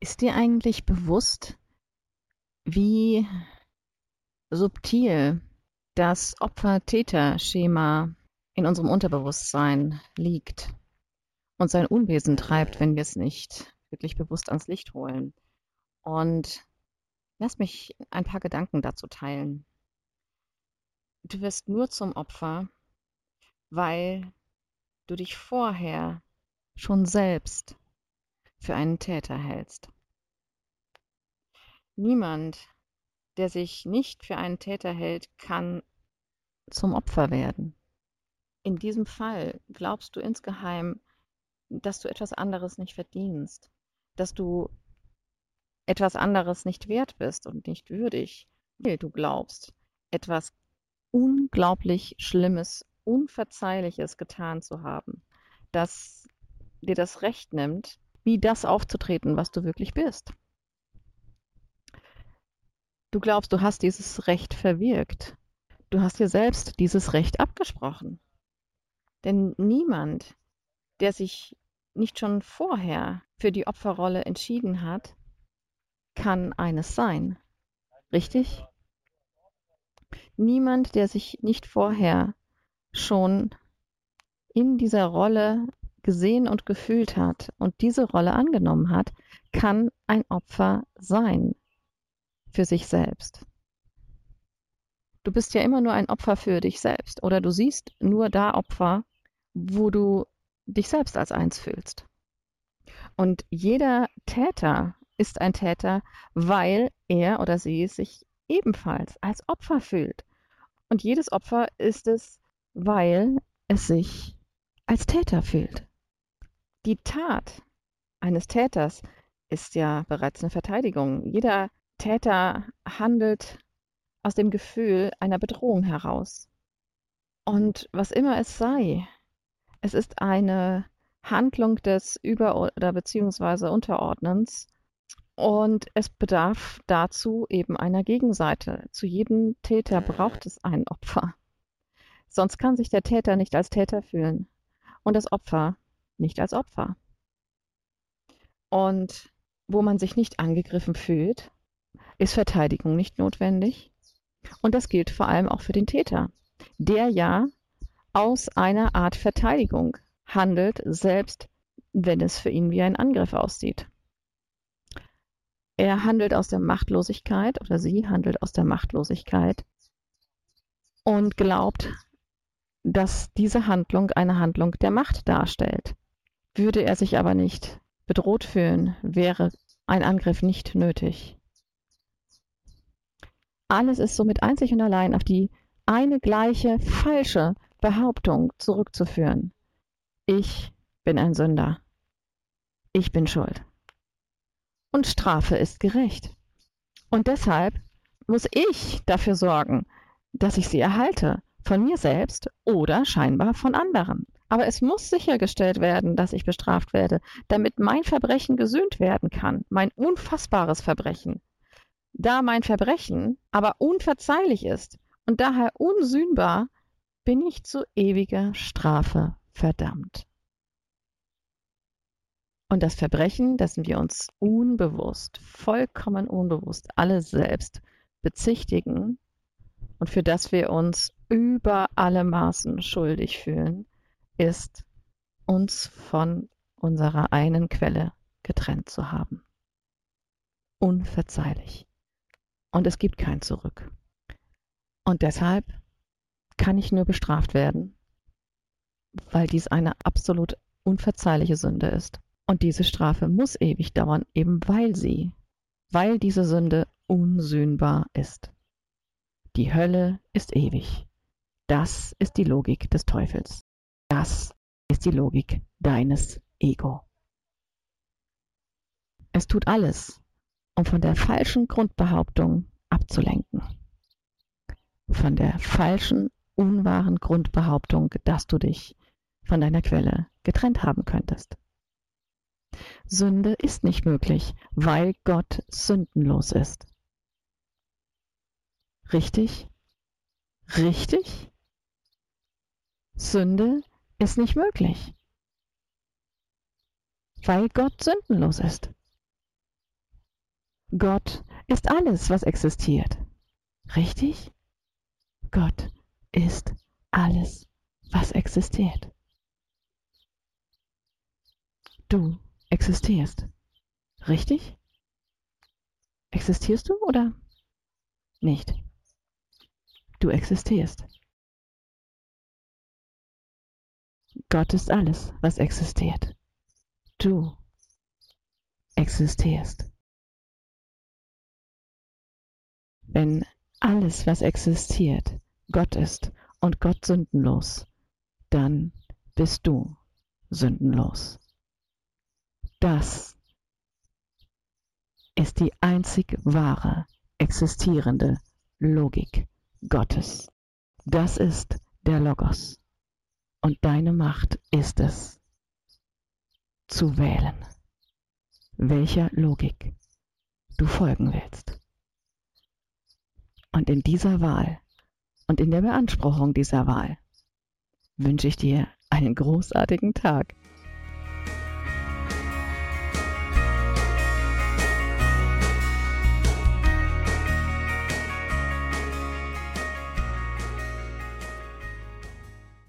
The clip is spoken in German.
Ist dir eigentlich bewusst, wie subtil das Opfer-Täter-Schema in unserem Unterbewusstsein liegt und sein Unwesen treibt, wenn wir es nicht wirklich bewusst ans Licht holen? Und lass mich ein paar Gedanken dazu teilen. Du wirst nur zum Opfer, weil du dich vorher schon selbst für einen Täter hältst. Niemand, der sich nicht für einen Täter hält, kann zum Opfer werden. In diesem Fall glaubst du insgeheim, dass du etwas anderes nicht verdienst, dass du etwas anderes nicht wert bist und nicht würdig, weil du glaubst, etwas unglaublich Schlimmes, Unverzeihliches getan zu haben, das dir das Recht nimmt, wie das aufzutreten, was du wirklich bist. Du glaubst, du hast dieses Recht verwirkt. Du hast dir selbst dieses Recht abgesprochen. Denn niemand, der sich nicht schon vorher für die Opferrolle entschieden hat, kann eines sein. Richtig? Niemand, der sich nicht vorher schon in dieser Rolle gesehen und gefühlt hat und diese Rolle angenommen hat, kann ein Opfer sein für sich selbst. Du bist ja immer nur ein Opfer für dich selbst oder du siehst nur da Opfer, wo du dich selbst als eins fühlst. Und jeder Täter ist ein Täter, weil er oder sie sich ebenfalls als Opfer fühlt. Und jedes Opfer ist es, weil es sich als Täter fühlt. Die Tat eines Täters ist ja bereits eine Verteidigung. Jeder Täter handelt aus dem Gefühl einer Bedrohung heraus. Und was immer es sei, es ist eine Handlung des Über- oder beziehungsweise Unterordnens und es bedarf dazu eben einer Gegenseite. Zu jedem Täter braucht es ein Opfer. Sonst kann sich der Täter nicht als Täter fühlen und das Opfer nicht als Opfer. Und wo man sich nicht angegriffen fühlt, ist Verteidigung nicht notwendig. Und das gilt vor allem auch für den Täter, der ja aus einer Art Verteidigung handelt, selbst wenn es für ihn wie ein Angriff aussieht. Er handelt aus der Machtlosigkeit oder sie handelt aus der Machtlosigkeit und glaubt, dass diese Handlung eine Handlung der Macht darstellt. Würde er sich aber nicht bedroht fühlen, wäre ein Angriff nicht nötig. Alles ist somit einzig und allein auf die eine gleiche falsche Behauptung zurückzuführen. Ich bin ein Sünder. Ich bin schuld. Und Strafe ist gerecht. Und deshalb muss ich dafür sorgen, dass ich sie erhalte, von mir selbst oder scheinbar von anderen. Aber es muss sichergestellt werden, dass ich bestraft werde, damit mein Verbrechen gesühnt werden kann, mein unfassbares Verbrechen. Da mein Verbrechen aber unverzeihlich ist und daher unsühnbar, bin ich zu ewiger Strafe verdammt. Und das Verbrechen, dessen wir uns unbewusst, vollkommen unbewusst alle selbst bezichtigen und für das wir uns über alle Maßen schuldig fühlen, ist, uns von unserer einen Quelle getrennt zu haben. Unverzeihlich. Und es gibt kein Zurück. Und deshalb kann ich nur bestraft werden, weil dies eine absolut unverzeihliche Sünde ist. Und diese Strafe muss ewig dauern, eben weil sie, weil diese Sünde unsühnbar ist. Die Hölle ist ewig. Das ist die Logik des Teufels. Das ist die Logik deines Ego. Es tut alles, um von der falschen Grundbehauptung abzulenken. Von der falschen, unwahren Grundbehauptung, dass du dich von deiner Quelle getrennt haben könntest. Sünde ist nicht möglich, weil Gott sündenlos ist. Richtig? Richtig? Sünde ist nicht möglich, weil Gott sündenlos ist. Gott ist alles, was existiert. Richtig? Gott ist alles, was existiert. Du existierst. Richtig? Existierst du oder nicht? Du existierst. Gott ist alles, was existiert. Du existierst. Wenn alles, was existiert, Gott ist und Gott sündenlos, dann bist du sündenlos. Das ist die einzig wahre, existierende Logik Gottes. Das ist der Logos. Und deine Macht ist es, zu wählen, welcher Logik du folgen willst. Und in dieser Wahl und in der Beanspruchung dieser Wahl wünsche ich dir einen großartigen Tag.